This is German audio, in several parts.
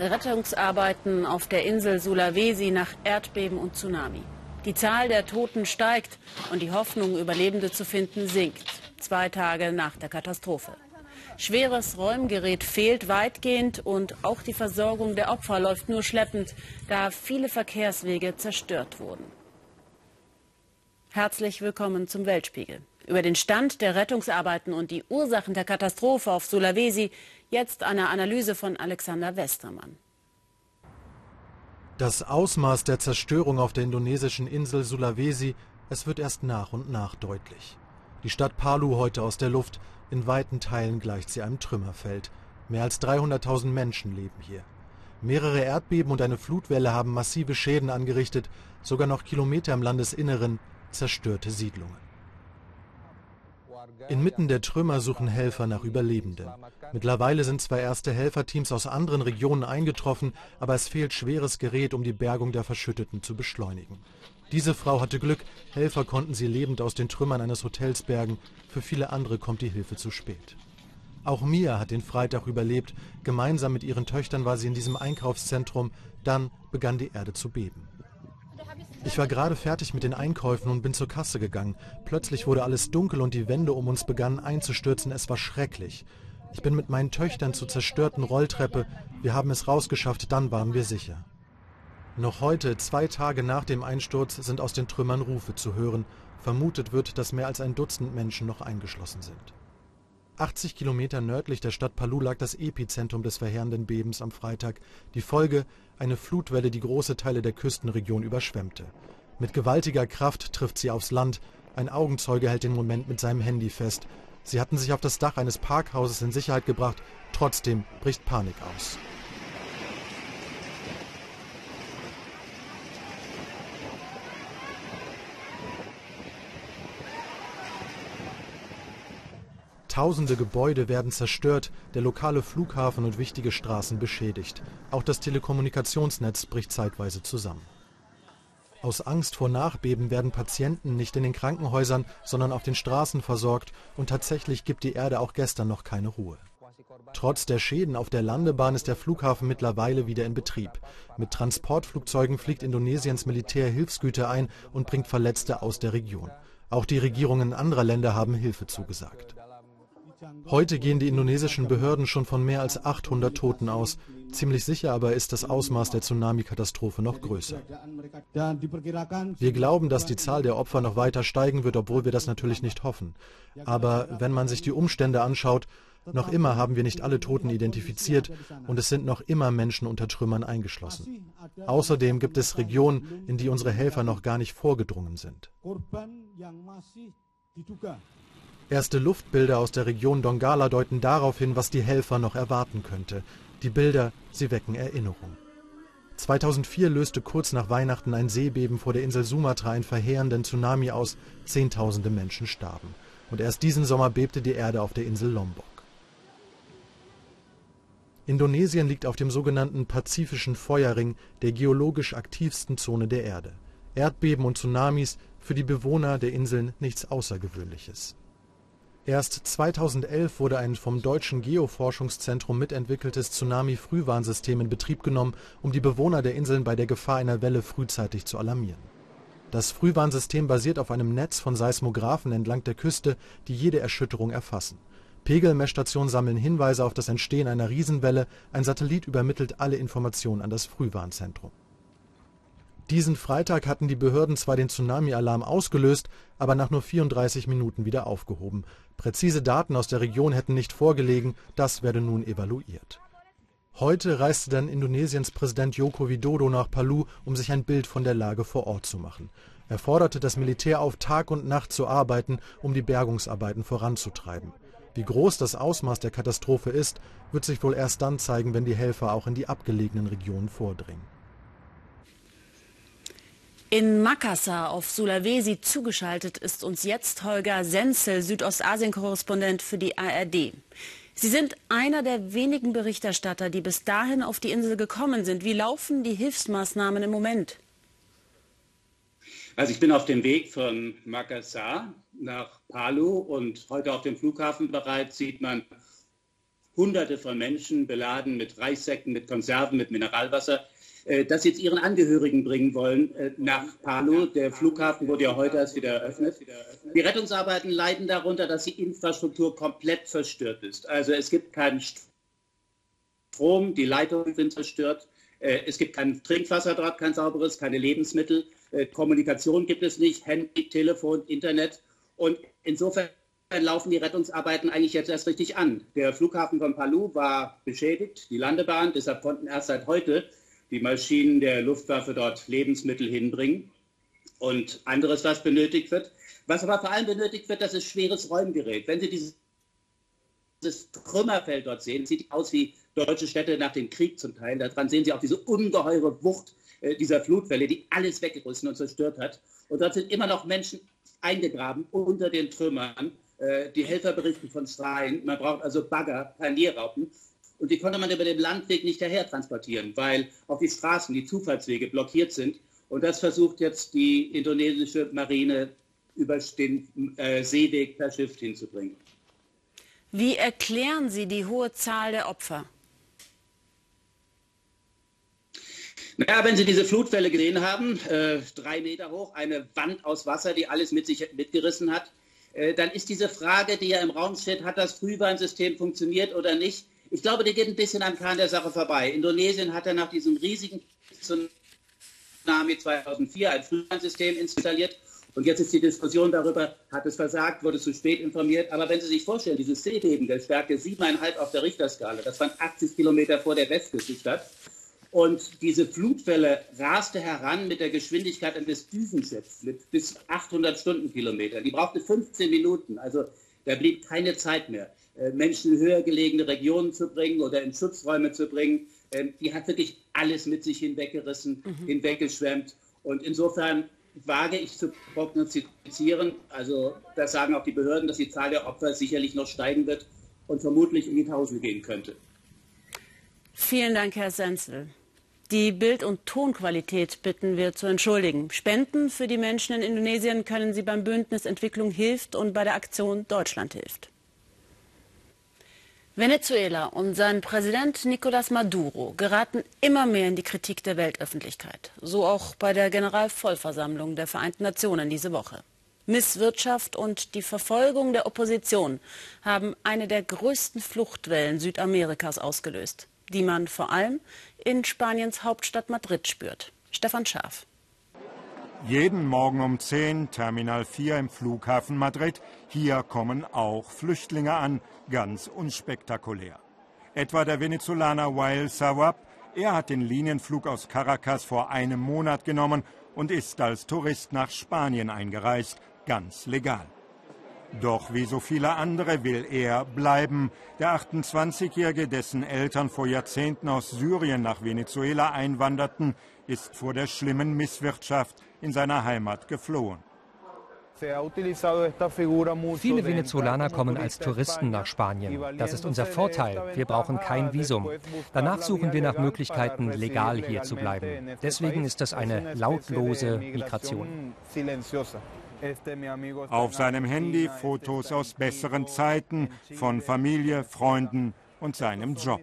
Rettungsarbeiten auf der Insel Sulawesi nach Erdbeben und Tsunami. Die Zahl der Toten steigt und die Hoffnung, Überlebende zu finden, sinkt. Zwei Tage nach der Katastrophe. Schweres Räumgerät fehlt weitgehend und auch die Versorgung der Opfer läuft nur schleppend, da viele Verkehrswege zerstört wurden. Herzlich willkommen zum Weltspiegel. Über den Stand der Rettungsarbeiten und die Ursachen der Katastrophe auf Sulawesi jetzt eine Analyse von Alexander Westermann. Das Ausmaß der Zerstörung auf der indonesischen Insel Sulawesi, es wird erst nach und nach deutlich. Die Stadt Palu heute aus der Luft, in weiten Teilen gleicht sie einem Trümmerfeld. Mehr als 300.000 Menschen leben hier. Mehrere Erdbeben und eine Flutwelle haben massive Schäden angerichtet, sogar noch Kilometer im Landesinneren zerstörte Siedlungen. Inmitten der Trümmer suchen Helfer nach Überlebenden. Mittlerweile sind zwar erste Helferteams aus anderen Regionen eingetroffen, aber es fehlt schweres Gerät, um die Bergung der Verschütteten zu beschleunigen. Diese Frau hatte Glück, Helfer konnten sie lebend aus den Trümmern eines Hotels bergen. Für viele andere kommt die Hilfe zu spät. Auch Mia hat den Freitag überlebt. Gemeinsam mit ihren Töchtern war sie in diesem Einkaufszentrum. Dann begann die Erde zu beben. Ich war gerade fertig mit den Einkäufen und bin zur Kasse gegangen. Plötzlich wurde alles dunkel und die Wände um uns begannen einzustürzen. Es war schrecklich. Ich bin mit meinen Töchtern zur zerstörten Rolltreppe. Wir haben es rausgeschafft, dann waren wir sicher. Noch heute, zwei Tage nach dem Einsturz, sind aus den Trümmern Rufe zu hören. Vermutet wird, dass mehr als ein Dutzend Menschen noch eingeschlossen sind. 80 Kilometer nördlich der Stadt Palu lag das Epizentrum des verheerenden Bebens am Freitag. Die Folge eine Flutwelle, die große Teile der Küstenregion überschwemmte. Mit gewaltiger Kraft trifft sie aufs Land. Ein Augenzeuge hält den Moment mit seinem Handy fest. Sie hatten sich auf das Dach eines Parkhauses in Sicherheit gebracht. Trotzdem bricht Panik aus. Tausende Gebäude werden zerstört, der lokale Flughafen und wichtige Straßen beschädigt. Auch das Telekommunikationsnetz bricht zeitweise zusammen. Aus Angst vor Nachbeben werden Patienten nicht in den Krankenhäusern, sondern auf den Straßen versorgt und tatsächlich gibt die Erde auch gestern noch keine Ruhe. Trotz der Schäden auf der Landebahn ist der Flughafen mittlerweile wieder in Betrieb. Mit Transportflugzeugen fliegt Indonesiens Militär Hilfsgüter ein und bringt Verletzte aus der Region. Auch die Regierungen anderer Länder haben Hilfe zugesagt. Heute gehen die indonesischen Behörden schon von mehr als 800 Toten aus. Ziemlich sicher aber ist das Ausmaß der Tsunami-Katastrophe noch größer. Wir glauben, dass die Zahl der Opfer noch weiter steigen wird, obwohl wir das natürlich nicht hoffen. Aber wenn man sich die Umstände anschaut, noch immer haben wir nicht alle Toten identifiziert und es sind noch immer Menschen unter Trümmern eingeschlossen. Außerdem gibt es Regionen, in die unsere Helfer noch gar nicht vorgedrungen sind. Erste Luftbilder aus der Region Dongala deuten darauf hin, was die Helfer noch erwarten könnte. Die Bilder, sie wecken Erinnerung. 2004 löste kurz nach Weihnachten ein Seebeben vor der Insel Sumatra einen verheerenden Tsunami aus. Zehntausende Menschen starben. Und erst diesen Sommer bebte die Erde auf der Insel Lombok. Indonesien liegt auf dem sogenannten Pazifischen Feuerring, der geologisch aktivsten Zone der Erde. Erdbeben und Tsunamis für die Bewohner der Inseln nichts Außergewöhnliches. Erst 2011 wurde ein vom Deutschen Geoforschungszentrum mitentwickeltes Tsunami-Frühwarnsystem in Betrieb genommen, um die Bewohner der Inseln bei der Gefahr einer Welle frühzeitig zu alarmieren. Das Frühwarnsystem basiert auf einem Netz von Seismographen entlang der Küste, die jede Erschütterung erfassen. Pegelmessstationen sammeln Hinweise auf das Entstehen einer Riesenwelle, ein Satellit übermittelt alle Informationen an das Frühwarnzentrum diesen Freitag hatten die Behörden zwar den Tsunami-Alarm ausgelöst, aber nach nur 34 Minuten wieder aufgehoben. Präzise Daten aus der Region hätten nicht vorgelegen, das werde nun evaluiert. Heute reiste dann Indonesiens Präsident Joko Widodo nach Palu, um sich ein Bild von der Lage vor Ort zu machen. Er forderte das Militär auf, Tag und Nacht zu arbeiten, um die Bergungsarbeiten voranzutreiben. Wie groß das Ausmaß der Katastrophe ist, wird sich wohl erst dann zeigen, wenn die Helfer auch in die abgelegenen Regionen vordringen. In Makassar auf Sulawesi zugeschaltet ist uns jetzt Holger Senzel, Südostasien-Korrespondent für die ARD. Sie sind einer der wenigen Berichterstatter, die bis dahin auf die Insel gekommen sind. Wie laufen die Hilfsmaßnahmen im Moment? Also ich bin auf dem Weg von Makassar nach Palu und heute auf dem Flughafen bereits sieht man Hunderte von Menschen beladen mit Reissäcken, mit Konserven, mit Mineralwasser, das jetzt ihren Angehörigen bringen wollen äh, nach Palu. Der Flughafen wurde ja heute erst wieder eröffnet. Die Rettungsarbeiten leiden darunter, dass die Infrastruktur komplett zerstört ist. Also es gibt keinen Strom, die Leitungen sind zerstört. Äh, es gibt kein Trinkwasser dort, kein sauberes, keine Lebensmittel. Kommunikation gibt es nicht, Handy, Telefon, Internet. Und insofern laufen die Rettungsarbeiten eigentlich jetzt erst richtig an. Der Flughafen von Palu war beschädigt, die Landebahn, deshalb konnten erst seit heute die Maschinen der Luftwaffe dort Lebensmittel hinbringen und anderes, was benötigt wird. Was aber vor allem benötigt wird, das ist schweres Räumgerät. Wenn Sie dieses, Trümmerfeld dort sehen, sieht aus wie deutsche Städte nach dem Krieg zum Teil. Daran sehen Sie auch diese ungeheure Wucht äh, dieser Flutwelle, die alles weggerissen und zerstört hat. Und dort sind immer noch Menschen eingegraben unter den Trümmern. Äh, die Helfer berichten von Schreien. Man braucht also Bagger, Panierraupen. Und die konnte man über den Landweg nicht daher transportieren, weil auch die Straßen, die Zufahrtswege blockiert sind. Und das versucht jetzt die indonesische Marine über den äh, Seeweg per Schiff hinzubringen. Wie erklären Sie die hohe Zahl der Opfer? Naja, wenn Sie diese Flutwelle gesehen haben, äh, drei Meter hoch, eine Wand aus Wasser, die alles mit sich mitgerissen hat, äh, dann ist diese Frage, die ja im Raum steht, hat das Frühwarnsystem funktioniert oder nicht, ich glaube, die geht ein bisschen am Kern der Sache vorbei. Indonesien hatte nach diesem riesigen Tsunami 2004 ein Frühwarnsystem installiert. Und jetzt ist die Diskussion darüber, hat es versagt, wurde zu spät informiert. Aber wenn Sie sich vorstellen, dieses Seebeben der Stärke 7,5 auf der Richterskala, das waren 80 Kilometer vor der Westküste statt. Und diese Flutwelle raste heran mit der Geschwindigkeit eines Düsenschiffs mit bis 800 Stundenkilometer. Die brauchte 15 Minuten, also da blieb keine Zeit mehr. Äh, Menschen in höher gelegene Regionen zu bringen oder in Schutzräume zu bringen. Ähm, die hat wirklich alles mit sich hinweggerissen, mhm. hinweggeschwemmt. Und insofern wage ich zu prognostizieren, also das sagen auch die Behörden, dass die Zahl der Opfer sicherlich noch steigen wird und vermutlich in die Tausende gehen könnte. Vielen Dank, Herr Senzel. Die Bild- und Tonqualität bitten wir zu entschuldigen. Spenden für die Menschen in Indonesien können Sie beim Bündnis Entwicklung hilft und bei der Aktion Deutschland hilft. Venezuela und sein Präsident Nicolás Maduro geraten immer mehr in die Kritik der Weltöffentlichkeit. So auch bei der Generalvollversammlung der Vereinten Nationen diese Woche. Misswirtschaft und die Verfolgung der Opposition haben eine der größten Fluchtwellen Südamerikas ausgelöst, die man vor allem in Spaniens Hauptstadt Madrid spürt. Stefan Schaaf. Jeden Morgen um 10, Terminal 4 im Flughafen Madrid. Hier kommen auch Flüchtlinge an, ganz unspektakulär. Etwa der Venezolaner Wael Sawab. Er hat den Linienflug aus Caracas vor einem Monat genommen und ist als Tourist nach Spanien eingereist, ganz legal. Doch wie so viele andere will er bleiben. Der 28-Jährige, dessen Eltern vor Jahrzehnten aus Syrien nach Venezuela einwanderten, ist vor der schlimmen Misswirtschaft in seiner Heimat geflohen. Viele Venezolaner kommen als Touristen nach Spanien. Das ist unser Vorteil. Wir brauchen kein Visum. Danach suchen wir nach Möglichkeiten, legal hier zu bleiben. Deswegen ist das eine lautlose Migration. Auf seinem Handy Fotos aus besseren Zeiten von Familie, Freunden und seinem Job.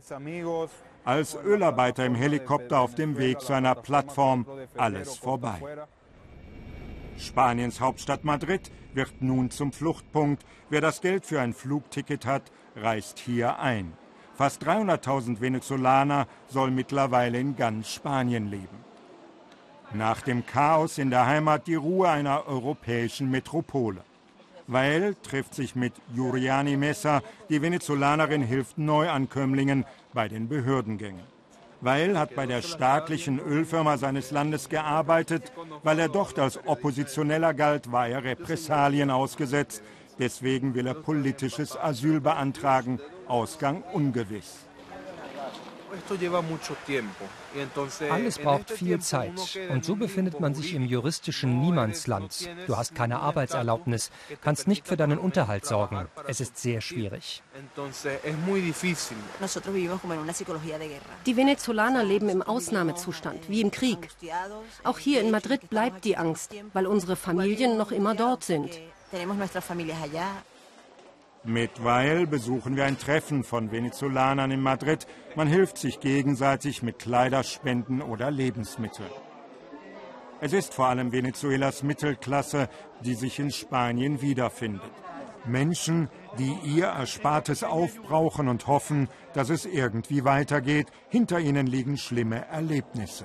Als Ölarbeiter im Helikopter auf dem Weg zu einer Plattform, alles vorbei. Spaniens Hauptstadt Madrid wird nun zum Fluchtpunkt. Wer das Geld für ein Flugticket hat, reist hier ein. Fast 300.000 Venezolaner sollen mittlerweile in ganz Spanien leben. Nach dem Chaos in der Heimat die Ruhe einer europäischen Metropole. Weil trifft sich mit Juriani Messa, die Venezolanerin hilft Neuankömmlingen bei den Behördengängen. Weil hat bei der staatlichen Ölfirma seines Landes gearbeitet. Weil er dort als Oppositioneller galt, war er Repressalien ausgesetzt. Deswegen will er politisches Asyl beantragen. Ausgang ungewiss. Alles braucht viel Zeit. Und so befindet man sich im juristischen Niemandsland. Du hast keine Arbeitserlaubnis, kannst nicht für deinen Unterhalt sorgen. Es ist sehr schwierig. Die Venezolaner leben im Ausnahmezustand, wie im Krieg. Auch hier in Madrid bleibt die Angst, weil unsere Familien noch immer dort sind. Mit Weil besuchen wir ein Treffen von Venezolanern in Madrid. Man hilft sich gegenseitig mit Kleiderspenden oder Lebensmitteln. Es ist vor allem Venezuelas Mittelklasse, die sich in Spanien wiederfindet. Menschen, die ihr Erspartes aufbrauchen und hoffen, dass es irgendwie weitergeht. Hinter ihnen liegen schlimme Erlebnisse.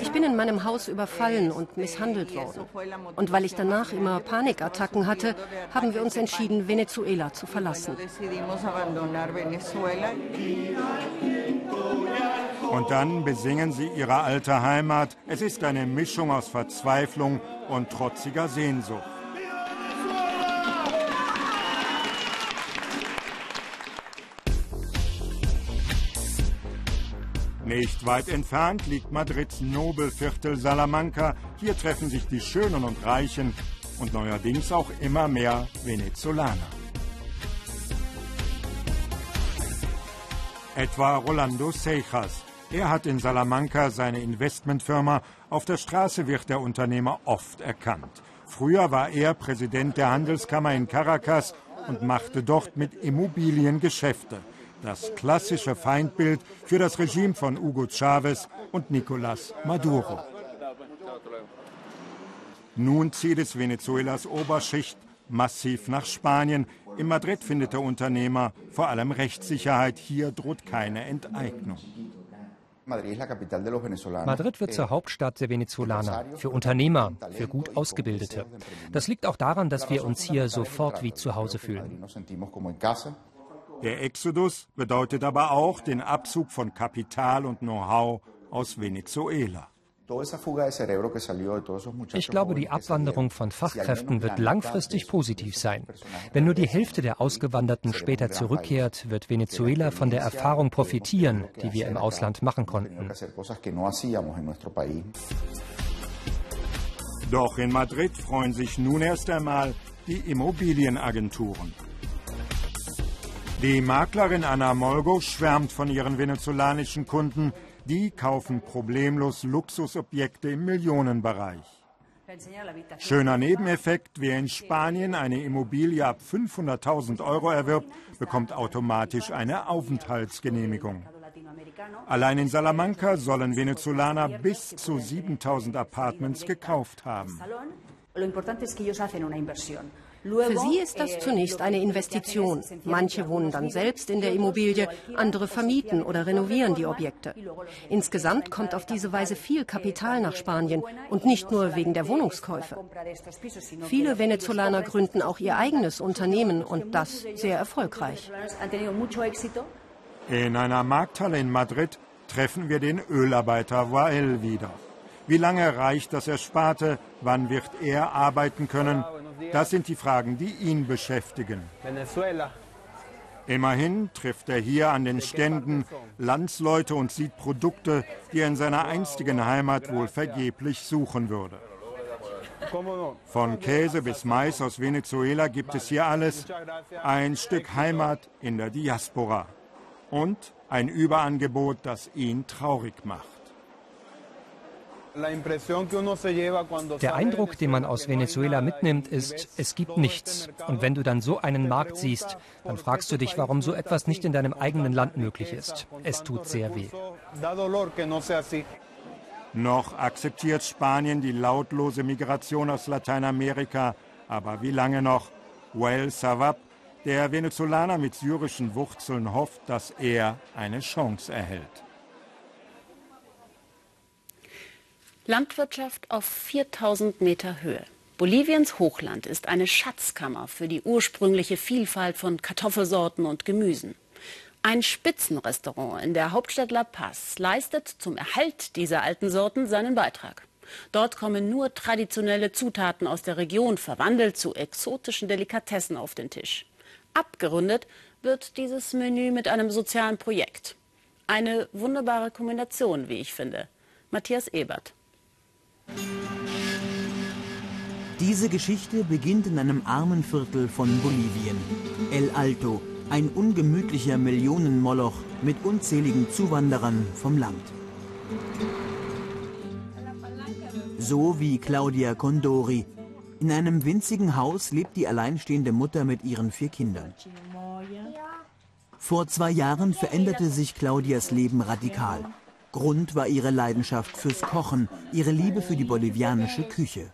Ich bin in meinem Haus überfallen und misshandelt worden. Und weil ich danach immer Panikattacken hatte, haben wir uns entschieden, Venezuela zu verlassen. Und dann besingen sie ihre alte Heimat. Es ist eine Mischung aus Verzweiflung und trotziger Sehnsucht. Nicht weit entfernt liegt Madrids Nobelviertel Salamanca. Hier treffen sich die Schönen und Reichen und neuerdings auch immer mehr Venezolaner. Etwa Rolando Seijas. Er hat in Salamanca seine Investmentfirma. Auf der Straße wird der Unternehmer oft erkannt. Früher war er Präsident der Handelskammer in Caracas und machte dort mit Immobilien Geschäfte das klassische Feindbild für das Regime von Hugo Chavez und Nicolás Maduro. Nun zieht es Venezuelas Oberschicht massiv nach Spanien. In Madrid findet der Unternehmer vor allem Rechtssicherheit. Hier droht keine Enteignung. Madrid wird zur Hauptstadt der Venezolaner, für Unternehmer, für gut Ausgebildete. Das liegt auch daran, dass wir uns hier sofort wie zu Hause fühlen. Der Exodus bedeutet aber auch den Abzug von Kapital und Know-how aus Venezuela. Ich glaube, die Abwanderung von Fachkräften wird langfristig positiv sein. Wenn nur die Hälfte der Ausgewanderten später zurückkehrt, wird Venezuela von der Erfahrung profitieren, die wir im Ausland machen konnten. Doch in Madrid freuen sich nun erst einmal die Immobilienagenturen. Die Maklerin Anna Molgo schwärmt von ihren venezolanischen Kunden. Die kaufen problemlos Luxusobjekte im Millionenbereich. Schöner Nebeneffekt, wer in Spanien eine Immobilie ab 500.000 Euro erwirbt, bekommt automatisch eine Aufenthaltsgenehmigung. Allein in Salamanca sollen Venezolaner bis zu 7000 Apartments gekauft haben. Für sie ist das zunächst eine Investition. Manche wohnen dann selbst in der Immobilie, andere vermieten oder renovieren die Objekte. Insgesamt kommt auf diese Weise viel Kapital nach Spanien und nicht nur wegen der Wohnungskäufe. Viele Venezolaner gründen auch ihr eigenes Unternehmen und das sehr erfolgreich. In einer Markthalle in Madrid treffen wir den Ölarbeiter Wael wieder. Wie lange reicht das Ersparte? Wann wird er arbeiten können? Das sind die Fragen, die ihn beschäftigen. Immerhin trifft er hier an den Ständen Landsleute und sieht Produkte, die er in seiner einstigen Heimat wohl vergeblich suchen würde. Von Käse bis Mais aus Venezuela gibt es hier alles. Ein Stück Heimat in der Diaspora. Und ein Überangebot, das ihn traurig macht. Der Eindruck, den man aus Venezuela mitnimmt, ist, es gibt nichts. Und wenn du dann so einen Markt siehst, dann fragst du dich, warum so etwas nicht in deinem eigenen Land möglich ist. Es tut sehr weh. Noch akzeptiert Spanien die lautlose Migration aus Lateinamerika. Aber wie lange noch? Well Savab, der Venezolaner mit syrischen Wurzeln, hofft, dass er eine Chance erhält. Landwirtschaft auf 4000 Meter Höhe. Boliviens Hochland ist eine Schatzkammer für die ursprüngliche Vielfalt von Kartoffelsorten und Gemüsen. Ein Spitzenrestaurant in der Hauptstadt La Paz leistet zum Erhalt dieser alten Sorten seinen Beitrag. Dort kommen nur traditionelle Zutaten aus der Region verwandelt zu exotischen Delikatessen auf den Tisch. Abgerundet wird dieses Menü mit einem sozialen Projekt. Eine wunderbare Kombination, wie ich finde. Matthias Ebert. Diese Geschichte beginnt in einem armen Viertel von Bolivien. El Alto, ein ungemütlicher Millionenmoloch mit unzähligen Zuwanderern vom Land. So wie Claudia Condori. In einem winzigen Haus lebt die alleinstehende Mutter mit ihren vier Kindern. Vor zwei Jahren veränderte sich Claudias Leben radikal. Grund war ihre Leidenschaft fürs Kochen, ihre Liebe für die bolivianische Küche.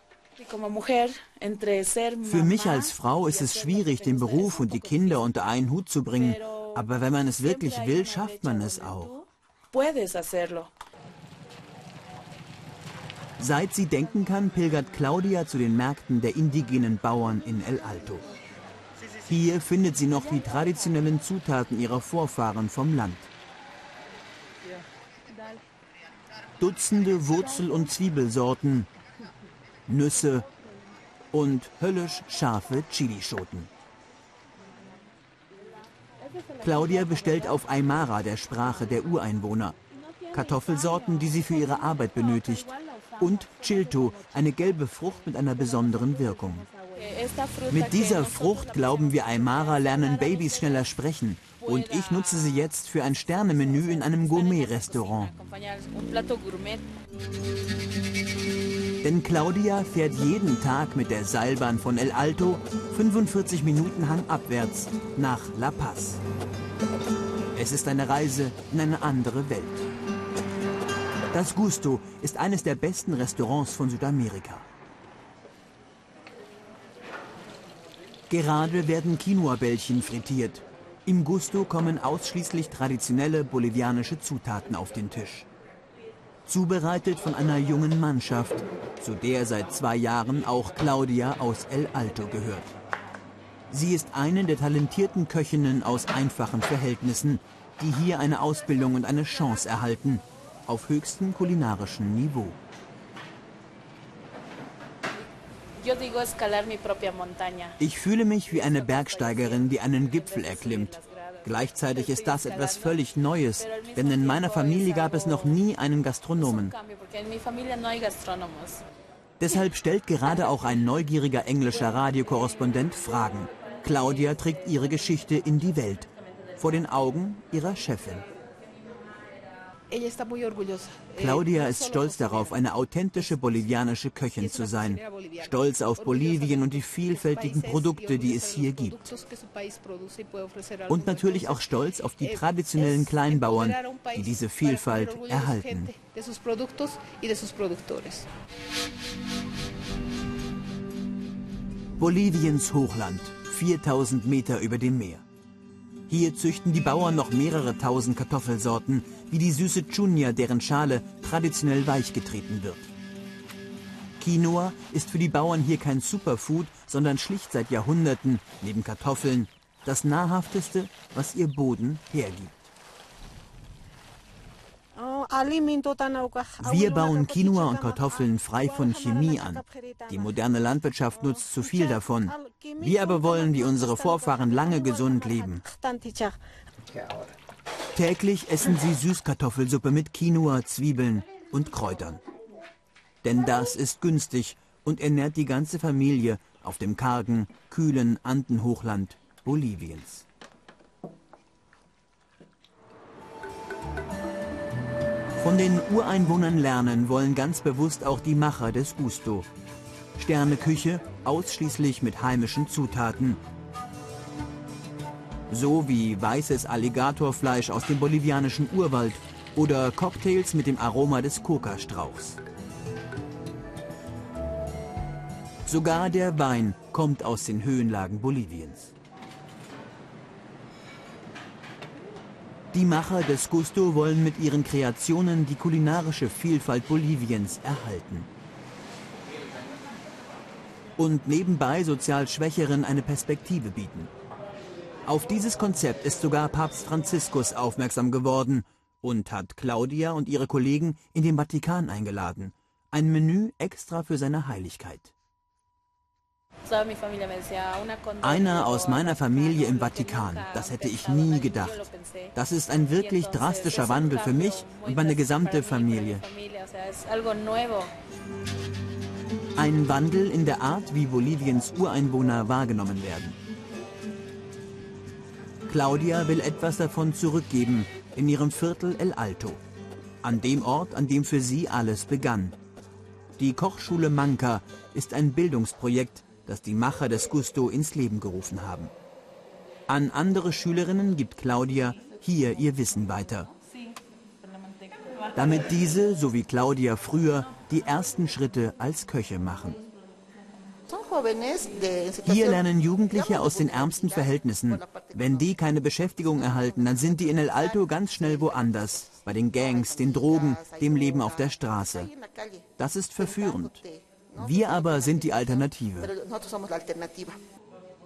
Für mich als Frau ist es schwierig, den Beruf und die Kinder unter einen Hut zu bringen. Aber wenn man es wirklich will, schafft man es auch. Seit sie denken kann, pilgert Claudia zu den Märkten der indigenen Bauern in El Alto. Hier findet sie noch die traditionellen Zutaten ihrer Vorfahren vom Land. Dutzende Wurzel- und Zwiebelsorten, Nüsse und höllisch scharfe Chilischoten. Claudia bestellt auf Aymara, der Sprache der Ureinwohner, Kartoffelsorten, die sie für ihre Arbeit benötigt, und Chilto, eine gelbe Frucht mit einer besonderen Wirkung. Mit dieser Frucht, glauben wir Aymara, lernen Babys schneller sprechen. Und ich nutze sie jetzt für ein Sternemenü in einem Gourmet-Restaurant. Denn Claudia fährt jeden Tag mit der Seilbahn von El Alto 45 Minuten hangabwärts nach La Paz. Es ist eine Reise in eine andere Welt. Das Gusto ist eines der besten Restaurants von Südamerika. Gerade werden Quinoa-Bällchen frittiert. Im Gusto kommen ausschließlich traditionelle bolivianische Zutaten auf den Tisch. Zubereitet von einer jungen Mannschaft, zu der seit zwei Jahren auch Claudia aus El Alto gehört. Sie ist eine der talentierten Köchinnen aus einfachen Verhältnissen, die hier eine Ausbildung und eine Chance erhalten, auf höchstem kulinarischen Niveau. Ich fühle mich wie eine Bergsteigerin, die einen Gipfel erklimmt. Gleichzeitig ist das etwas völlig Neues, denn in meiner Familie gab es noch nie einen Gastronomen. Deshalb stellt gerade auch ein neugieriger englischer Radiokorrespondent Fragen. Claudia trägt ihre Geschichte in die Welt, vor den Augen ihrer Chefin. Claudia ist stolz darauf, eine authentische bolivianische Köchin zu sein. Stolz auf Bolivien und die vielfältigen Produkte, die es hier gibt. Und natürlich auch stolz auf die traditionellen Kleinbauern, die diese Vielfalt erhalten. Boliviens Hochland, 4000 Meter über dem Meer. Hier züchten die Bauern noch mehrere tausend Kartoffelsorten, wie die süße Chunya, deren Schale traditionell weich getreten wird. Quinoa ist für die Bauern hier kein Superfood, sondern schlicht seit Jahrhunderten, neben Kartoffeln, das nahrhafteste, was ihr Boden hergibt. Wir bauen Quinoa und Kartoffeln frei von Chemie an. Die moderne Landwirtschaft nutzt zu viel davon. Wir aber wollen wie unsere Vorfahren lange gesund leben. Täglich essen sie Süßkartoffelsuppe mit Quinoa, Zwiebeln und Kräutern. Denn das ist günstig und ernährt die ganze Familie auf dem kargen, kühlen Andenhochland Boliviens. Von den Ureinwohnern lernen wollen ganz bewusst auch die Macher des Gusto. Sterneküche ausschließlich mit heimischen Zutaten. So wie weißes Alligatorfleisch aus dem bolivianischen Urwald oder Cocktails mit dem Aroma des Kokastrauchs. Sogar der Wein kommt aus den Höhenlagen Boliviens. Die Macher des Gusto wollen mit ihren Kreationen die kulinarische Vielfalt Boliviens erhalten. Und nebenbei sozial Schwächeren eine Perspektive bieten. Auf dieses Konzept ist sogar Papst Franziskus aufmerksam geworden und hat Claudia und ihre Kollegen in den Vatikan eingeladen. Ein Menü extra für seine Heiligkeit. Einer aus meiner Familie im Vatikan, das hätte ich nie gedacht. Das ist ein wirklich drastischer Wandel für mich und meine gesamte Familie. Ein Wandel in der Art, wie Boliviens Ureinwohner wahrgenommen werden. Claudia will etwas davon zurückgeben in ihrem Viertel El Alto, an dem Ort, an dem für sie alles begann. Die Kochschule Manka ist ein Bildungsprojekt, das die Macher des Gusto ins Leben gerufen haben. An andere Schülerinnen gibt Claudia hier ihr Wissen weiter. Damit diese, so wie Claudia früher, die ersten Schritte als Köche machen. Hier lernen Jugendliche aus den ärmsten Verhältnissen. Wenn die keine Beschäftigung erhalten, dann sind die in El Alto ganz schnell woanders. Bei den Gangs, den Drogen, dem Leben auf der Straße. Das ist verführend. Wir aber sind die Alternative.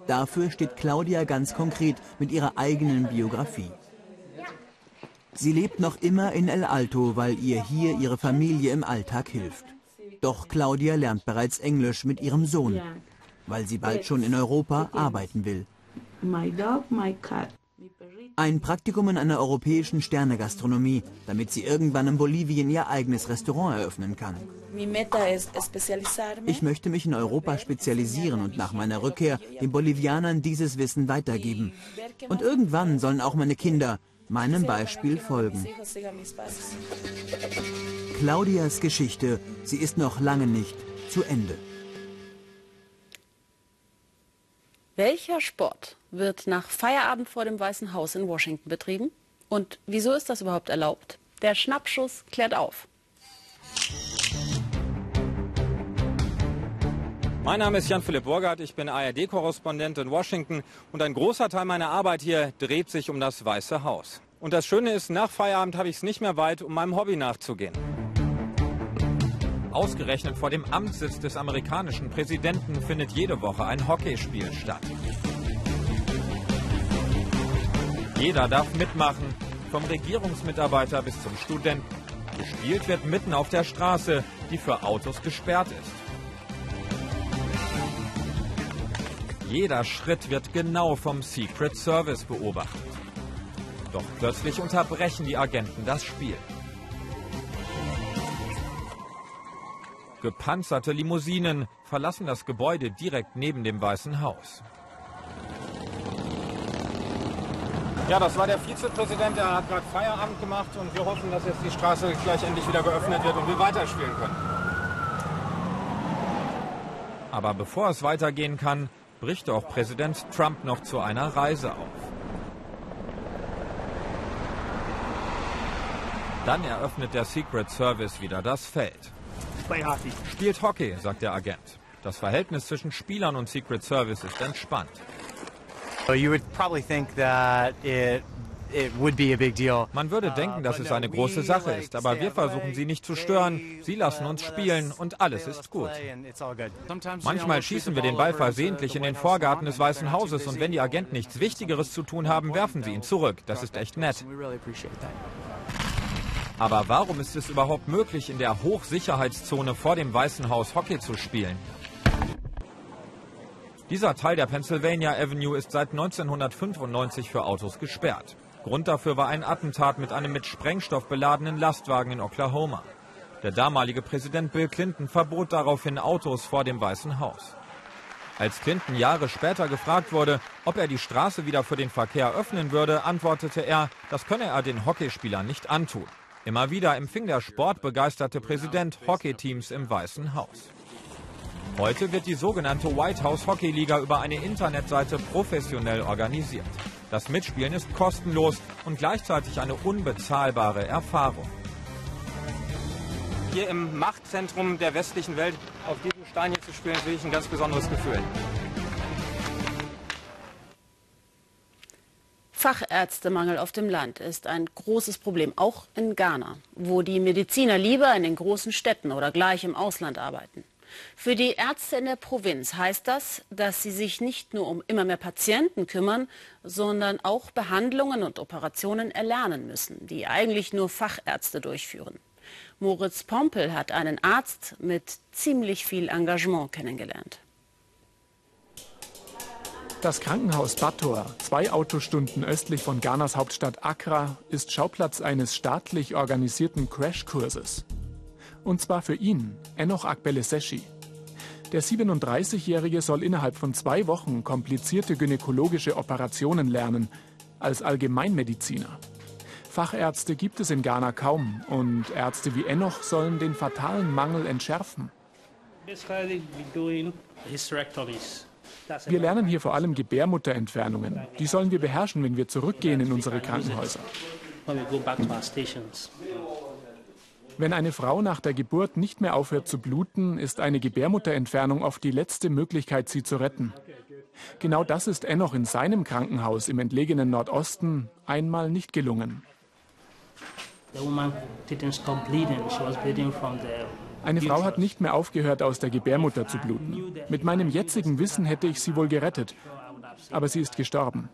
Dafür steht Claudia ganz konkret mit ihrer eigenen Biografie. Sie lebt noch immer in El Alto, weil ihr hier ihre Familie im Alltag hilft. Doch Claudia lernt bereits Englisch mit ihrem Sohn, weil sie bald schon in Europa arbeiten will. Ein Praktikum in einer europäischen Sternegastronomie, damit sie irgendwann in Bolivien ihr eigenes Restaurant eröffnen kann. Ich möchte mich in Europa spezialisieren und nach meiner Rückkehr den Bolivianern dieses Wissen weitergeben. Und irgendwann sollen auch meine Kinder meinem Beispiel folgen. Claudias Geschichte, sie ist noch lange nicht zu Ende. Welcher Sport wird nach Feierabend vor dem Weißen Haus in Washington betrieben? Und wieso ist das überhaupt erlaubt? Der Schnappschuss klärt auf. Mein Name ist Jan-Philipp Burgert, ich bin ARD-Korrespondent in Washington und ein großer Teil meiner Arbeit hier dreht sich um das Weiße Haus. Und das Schöne ist, nach Feierabend habe ich es nicht mehr weit, um meinem Hobby nachzugehen. Ausgerechnet vor dem Amtssitz des amerikanischen Präsidenten findet jede Woche ein Hockeyspiel statt. Jeder darf mitmachen, vom Regierungsmitarbeiter bis zum Studenten. Gespielt wird mitten auf der Straße, die für Autos gesperrt ist. Jeder Schritt wird genau vom Secret Service beobachtet. Doch plötzlich unterbrechen die Agenten das Spiel. Gepanzerte Limousinen verlassen das Gebäude direkt neben dem Weißen Haus. Ja, das war der Vizepräsident, der hat gerade Feierabend gemacht und wir hoffen, dass jetzt die Straße gleich endlich wieder geöffnet wird und wir weiterspielen können. Aber bevor es weitergehen kann, bricht auch Präsident Trump noch zu einer Reise auf. Dann eröffnet der Secret Service wieder das Feld. Spielt Hockey, sagt der Agent. Das Verhältnis zwischen Spielern und Secret Service ist entspannt. Man würde denken, dass es eine große Sache ist, aber wir versuchen sie nicht zu stören. Sie lassen uns spielen und alles ist gut. Manchmal schießen wir den Ball versehentlich in den Vorgarten des Weißen Hauses und wenn die Agenten nichts Wichtigeres zu tun haben, werfen sie ihn zurück. Das ist echt nett. Aber warum ist es überhaupt möglich, in der Hochsicherheitszone vor dem Weißen Haus Hockey zu spielen? Dieser Teil der Pennsylvania Avenue ist seit 1995 für Autos gesperrt. Grund dafür war ein Attentat mit einem mit Sprengstoff beladenen Lastwagen in Oklahoma. Der damalige Präsident Bill Clinton verbot daraufhin Autos vor dem Weißen Haus. Als Clinton Jahre später gefragt wurde, ob er die Straße wieder für den Verkehr öffnen würde, antwortete er, das könne er den Hockeyspielern nicht antun. Immer wieder empfing der sportbegeisterte Präsident Hockeyteams im Weißen Haus. Heute wird die sogenannte White House Hockey Liga über eine Internetseite professionell organisiert. Das Mitspielen ist kostenlos und gleichzeitig eine unbezahlbare Erfahrung. Hier im Machtzentrum der westlichen Welt auf diesem Stein hier zu spielen, ist wirklich ein ganz besonderes Gefühl. Fachärztemangel auf dem Land ist ein großes Problem, auch in Ghana, wo die Mediziner lieber in den großen Städten oder gleich im Ausland arbeiten. Für die Ärzte in der Provinz heißt das, dass sie sich nicht nur um immer mehr Patienten kümmern, sondern auch Behandlungen und Operationen erlernen müssen, die eigentlich nur Fachärzte durchführen. Moritz Pompel hat einen Arzt mit ziemlich viel Engagement kennengelernt. Das Krankenhaus Bator, zwei Autostunden östlich von Ghanas Hauptstadt Accra, ist Schauplatz eines staatlich organisierten Crashkurses. Und zwar für ihn, Enoch Akbeleseshi. Der 37-Jährige soll innerhalb von zwei Wochen komplizierte gynäkologische Operationen lernen, als Allgemeinmediziner. Fachärzte gibt es in Ghana kaum und Ärzte wie Enoch sollen den fatalen Mangel entschärfen. Wir lernen hier vor allem Gebärmutterentfernungen. Die sollen wir beherrschen, wenn wir zurückgehen in unsere Krankenhäuser. Wenn eine Frau nach der Geburt nicht mehr aufhört zu bluten, ist eine Gebärmutterentfernung oft die letzte Möglichkeit, sie zu retten. Genau das ist Enoch in seinem Krankenhaus im entlegenen Nordosten einmal nicht gelungen. Eine Frau hat nicht mehr aufgehört, aus der Gebärmutter zu bluten. Mit meinem jetzigen Wissen hätte ich sie wohl gerettet. Aber sie ist gestorben.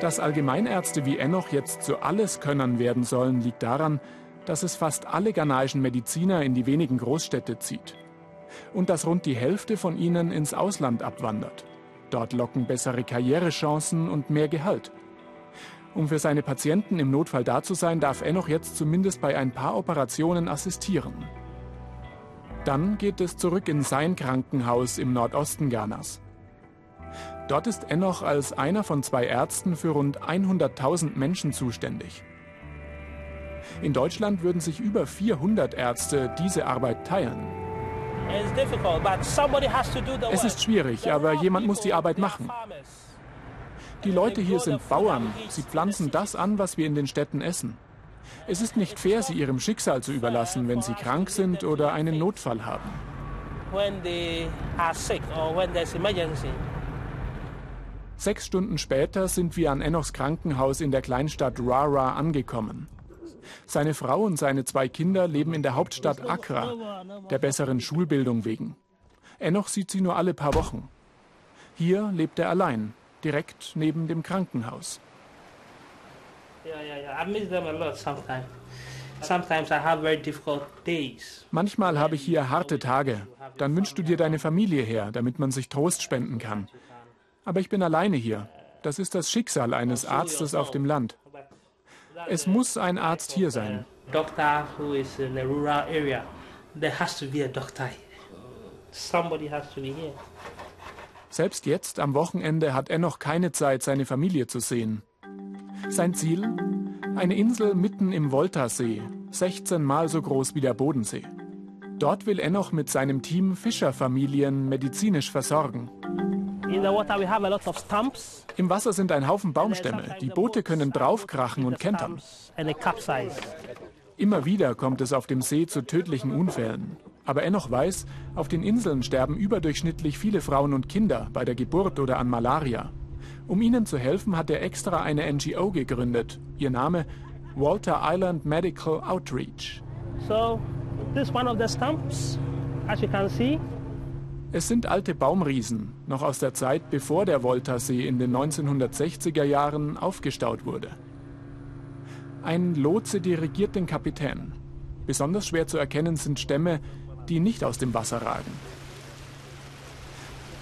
Dass Allgemeinärzte wie Enoch jetzt zu Alleskönnern werden sollen, liegt daran, dass es fast alle ghanaischen Mediziner in die wenigen Großstädte zieht. Und dass rund die Hälfte von ihnen ins Ausland abwandert. Dort locken bessere Karrierechancen und mehr Gehalt. Um für seine Patienten im Notfall da zu sein, darf Enoch jetzt zumindest bei ein paar Operationen assistieren. Dann geht es zurück in sein Krankenhaus im Nordosten Ghanas. Dort ist Enoch als einer von zwei Ärzten für rund 100.000 Menschen zuständig. In Deutschland würden sich über 400 Ärzte diese Arbeit teilen. Es ist schwierig, aber jemand muss die Arbeit machen. Die Leute hier sind Bauern. Sie pflanzen das an, was wir in den Städten essen. Es ist nicht fair, sie ihrem Schicksal zu überlassen, wenn sie krank sind oder einen Notfall haben. Sechs Stunden später sind wir an Enochs Krankenhaus in der Kleinstadt Rara angekommen. Seine Frau und seine zwei Kinder leben in der Hauptstadt Accra, der besseren Schulbildung wegen. Enoch sieht sie nur alle paar Wochen. Hier lebt er allein, direkt neben dem Krankenhaus. Manchmal habe ich hier harte Tage. Dann wünschst du dir deine Familie her, damit man sich Trost spenden kann. Aber ich bin alleine hier. Das ist das Schicksal eines Arztes auf dem Land. Es muss ein Arzt hier sein. Somebody has to be here. Selbst jetzt am Wochenende hat er noch keine Zeit, seine Familie zu sehen. Sein Ziel? Eine Insel mitten im Voltasee, 16 Mal so groß wie der Bodensee. Dort will Enoch mit seinem Team Fischerfamilien medizinisch versorgen. Im Wasser sind ein Haufen Baumstämme. Die Boote können draufkrachen und kentern. Immer wieder kommt es auf dem See zu tödlichen Unfällen. Aber Enoch weiß, auf den Inseln sterben überdurchschnittlich viele Frauen und Kinder bei der Geburt oder an Malaria. Um ihnen zu helfen, hat er extra eine NGO gegründet. Ihr Name Walter Island Medical Outreach. So, this one of the stumps, as you can see. Es sind alte Baumriesen, noch aus der Zeit, bevor der Voltasee in den 1960er Jahren aufgestaut wurde. Ein Lotse dirigiert den Kapitän. Besonders schwer zu erkennen sind Stämme, die nicht aus dem Wasser ragen.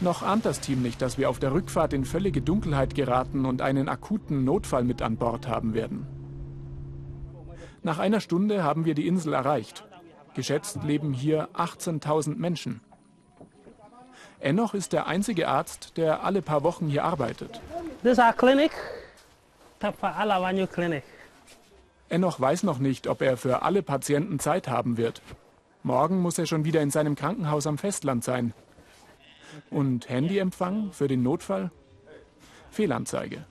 Noch ahnt das Team nicht, dass wir auf der Rückfahrt in völlige Dunkelheit geraten und einen akuten Notfall mit an Bord haben werden. Nach einer Stunde haben wir die Insel erreicht. Geschätzt leben hier 18.000 Menschen. Enoch ist der einzige Arzt, der alle paar Wochen hier arbeitet. This our clinic. Enoch weiß noch nicht, ob er für alle Patienten Zeit haben wird. Morgen muss er schon wieder in seinem Krankenhaus am Festland sein. Und Handyempfang für den Notfall? Fehlanzeige.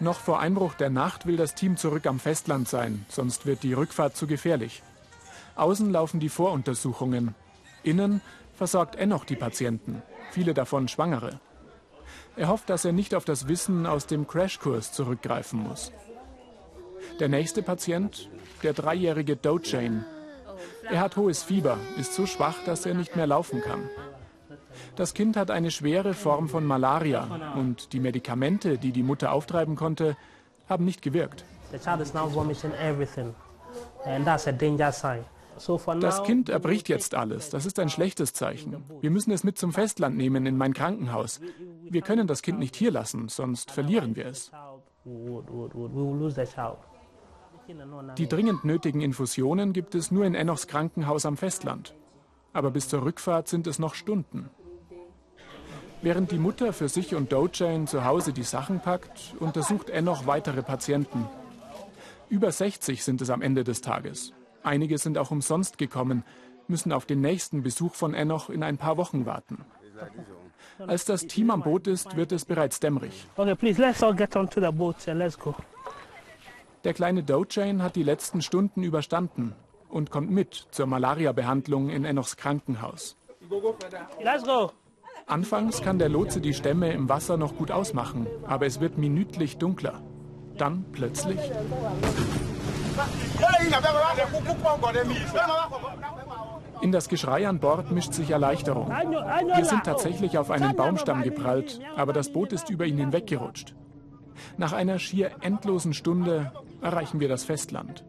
Noch vor Einbruch der Nacht will das Team zurück am Festland sein, sonst wird die Rückfahrt zu gefährlich. Außen laufen die Voruntersuchungen. Innen versorgt Enoch die Patienten, viele davon Schwangere. Er hofft, dass er nicht auf das Wissen aus dem Crashkurs zurückgreifen muss. Der nächste Patient, der dreijährige Dojane. Er hat hohes Fieber, ist so schwach, dass er nicht mehr laufen kann. Das Kind hat eine schwere Form von Malaria und die Medikamente, die die Mutter auftreiben konnte, haben nicht gewirkt. The child is now vomiting everything. And that's a danger sign. Das Kind erbricht jetzt alles. Das ist ein schlechtes Zeichen. Wir müssen es mit zum Festland nehmen in mein Krankenhaus. Wir können das Kind nicht hier lassen, sonst verlieren wir es. Die dringend nötigen Infusionen gibt es nur in Enochs Krankenhaus am Festland. Aber bis zur Rückfahrt sind es noch Stunden. Während die Mutter für sich und Dojane zu Hause die Sachen packt, untersucht Enoch weitere Patienten. Über 60 sind es am Ende des Tages. Einige sind auch umsonst gekommen, müssen auf den nächsten Besuch von Enoch in ein paar Wochen warten. Als das Team am Boot ist, wird es bereits dämmerig. Okay, please, let's all get onto the boat and let's go. Der kleine Dojane hat die letzten Stunden überstanden und kommt mit zur Malaria-Behandlung in Enochs Krankenhaus. Let's go. Anfangs kann der Lotse die Stämme im Wasser noch gut ausmachen, aber es wird minütlich dunkler. Dann plötzlich. In das Geschrei an Bord mischt sich Erleichterung. Wir sind tatsächlich auf einen Baumstamm geprallt, aber das Boot ist über ihn hinweggerutscht. Nach einer schier endlosen Stunde erreichen wir das Festland.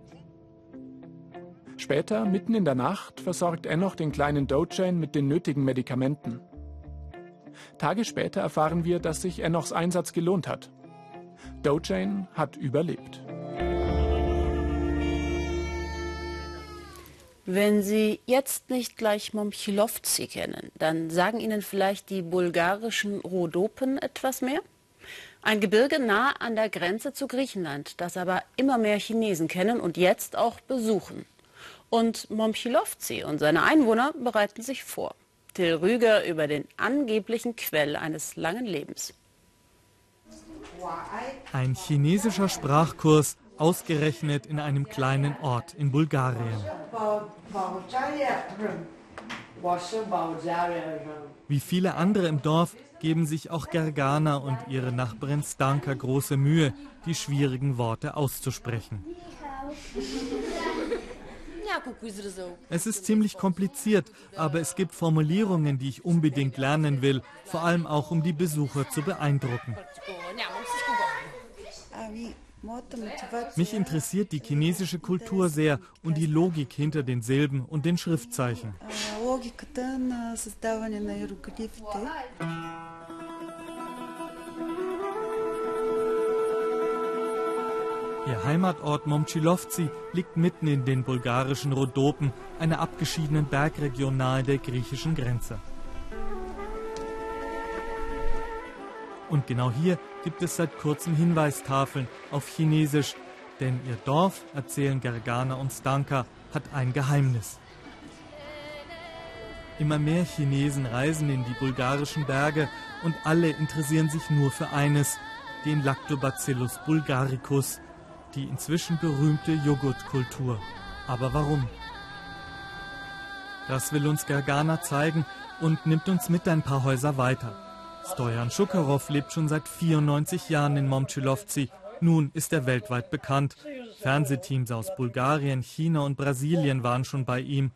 Später, mitten in der Nacht, versorgt Enoch den kleinen Dojane mit den nötigen Medikamenten. Tage später erfahren wir, dass sich Enochs Einsatz gelohnt hat. Dojane hat überlebt. Wenn Sie jetzt nicht gleich Momchilovci kennen, dann sagen Ihnen vielleicht die bulgarischen Rhodopen etwas mehr? Ein Gebirge nah an der Grenze zu Griechenland, das aber immer mehr Chinesen kennen und jetzt auch besuchen. Und Momchilovci und seine Einwohner bereiten sich vor. Till Rüger über den angeblichen Quell eines langen Lebens. Ein chinesischer Sprachkurs, ausgerechnet in einem kleinen Ort in Bulgarien. Wie viele andere im Dorf geben sich auch Gergana und ihre Nachbarin Stanka große Mühe, die schwierigen Worte auszusprechen. Es ist ziemlich kompliziert, aber es gibt Formulierungen, die ich unbedingt lernen will, vor allem auch um die Besucher zu beeindrucken. Mich interessiert die chinesische Kultur sehr und die Logik hinter den Silben und den Schriftzeichen. Ihr Heimatort Momchilovci liegt mitten in den bulgarischen Rhodopen, einer abgeschiedenen Bergregion nahe der griechischen Grenze. Und genau hier gibt es seit kurzem Hinweistafeln auf Chinesisch, denn ihr Dorf, erzählen Gergana und Stanka, hat ein Geheimnis. Immer mehr Chinesen reisen in die bulgarischen Berge und alle interessieren sich nur für eines, den Lactobacillus bulgaricus, die inzwischen berühmte Joghurtkultur. Aber warum? Das will uns Gergana zeigen und nimmt uns mit ein paar Häuser weiter. Stojan Schukarow lebt schon seit 94 Jahren in Momchilovci. Nun ist er weltweit bekannt. Fernsehteams aus Bulgarien, China und Brasilien waren schon bei ihm.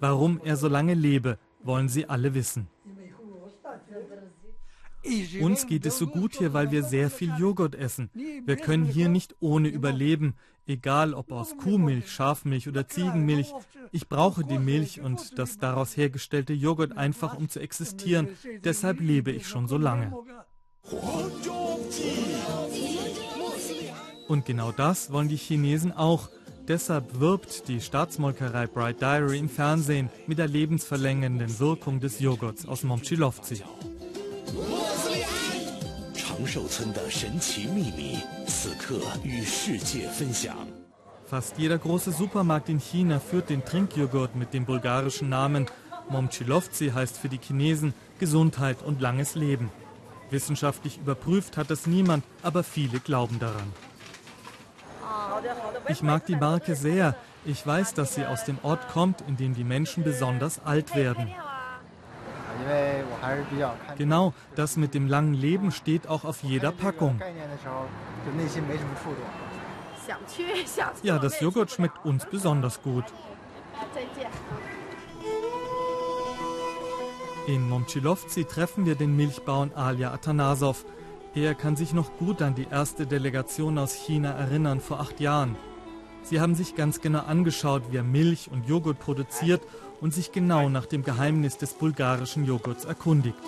Warum er so lange lebe, wollen sie alle wissen. Uns geht es so gut hier, weil wir sehr viel Joghurt essen. Wir können hier nicht ohne überleben, egal ob aus Kuhmilch, Schafmilch oder Ziegenmilch. Ich brauche die Milch und das daraus hergestellte Joghurt einfach, um zu existieren. Deshalb lebe ich schon so lange. Und genau das wollen die Chinesen auch. Deshalb wirbt die Staatsmolkerei Bright Diary im Fernsehen mit der lebensverlängernden Wirkung des Joghurts aus Momchilovci. Fast jeder große Supermarkt in China führt den Trinkjoghurt mit dem bulgarischen Namen. Momchilovci heißt für die Chinesen Gesundheit und langes Leben. Wissenschaftlich überprüft hat es niemand, aber viele glauben daran. Ich mag die Marke sehr. Ich weiß, dass sie aus dem Ort kommt, in dem die Menschen besonders alt werden. Genau, das mit dem langen Leben steht auch auf jeder Packung. Ja, das Joghurt schmeckt uns besonders gut. In Momchilovci treffen wir den Milchbauern Alia Atanasov. Er kann sich noch gut an die erste Delegation aus China erinnern, vor acht Jahren. Sie haben sich ganz genau angeschaut, wie er Milch und Joghurt produziert und sich genau nach dem Geheimnis des bulgarischen Joghurts erkundigt.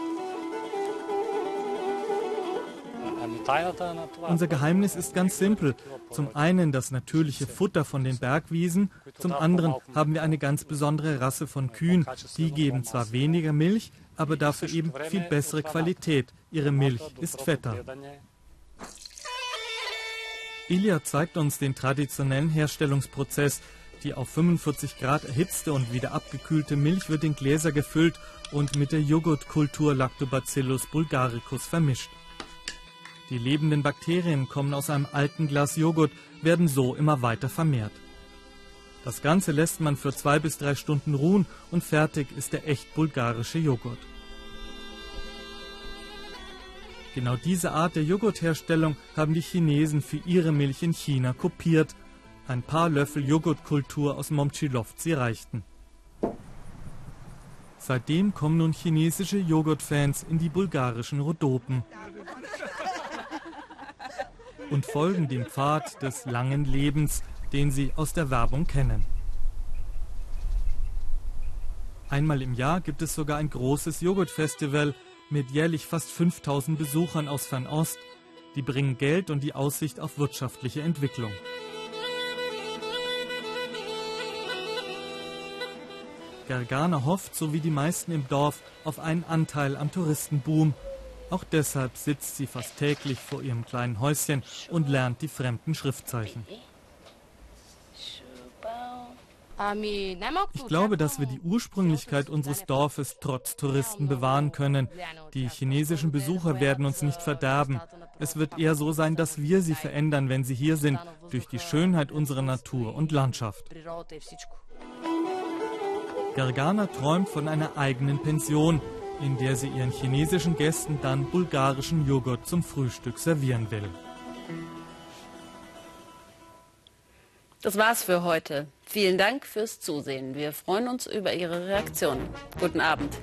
Unser Geheimnis ist ganz simpel. Zum einen das natürliche Futter von den Bergwiesen, zum anderen haben wir eine ganz besondere Rasse von Kühen. Die geben zwar weniger Milch, aber dafür eben viel bessere Qualität. Ihre Milch ist fetter. Ilya zeigt uns den traditionellen Herstellungsprozess. Die auf 45 Grad erhitzte und wieder abgekühlte Milch wird in Gläser gefüllt und mit der Joghurtkultur Lactobacillus bulgaricus vermischt. Die lebenden Bakterien kommen aus einem alten Glas Joghurt, werden so immer weiter vermehrt. Das Ganze lässt man für zwei bis drei Stunden ruhen und fertig ist der echt bulgarische Joghurt. Genau diese Art der Joghurtherstellung haben die Chinesen für ihre Milch in China kopiert. Ein paar Löffel Joghurtkultur aus Momchilovci reichten. Seitdem kommen nun chinesische Joghurtfans in die bulgarischen Rhodopen und folgen dem Pfad des langen Lebens, den sie aus der Werbung kennen. Einmal im Jahr gibt es sogar ein großes Joghurtfestival mit jährlich fast 5000 Besuchern aus Fernost. Die bringen Geld und die Aussicht auf wirtschaftliche Entwicklung. Gergana hofft, so wie die meisten im Dorf, auf einen Anteil am Touristenboom. Auch deshalb sitzt sie fast täglich vor ihrem kleinen Häuschen und lernt die fremden Schriftzeichen. Ich glaube, dass wir die Ursprünglichkeit unseres Dorfes trotz Touristen bewahren können. Die chinesischen Besucher werden uns nicht verderben. Es wird eher so sein, dass wir sie verändern, wenn sie hier sind, durch die Schönheit unserer Natur und Landschaft. Gergana träumt von einer eigenen Pension, in der sie ihren chinesischen Gästen dann bulgarischen Joghurt zum Frühstück servieren will. Das war's für heute. Vielen Dank fürs Zusehen. Wir freuen uns über Ihre Reaktionen. Guten Abend.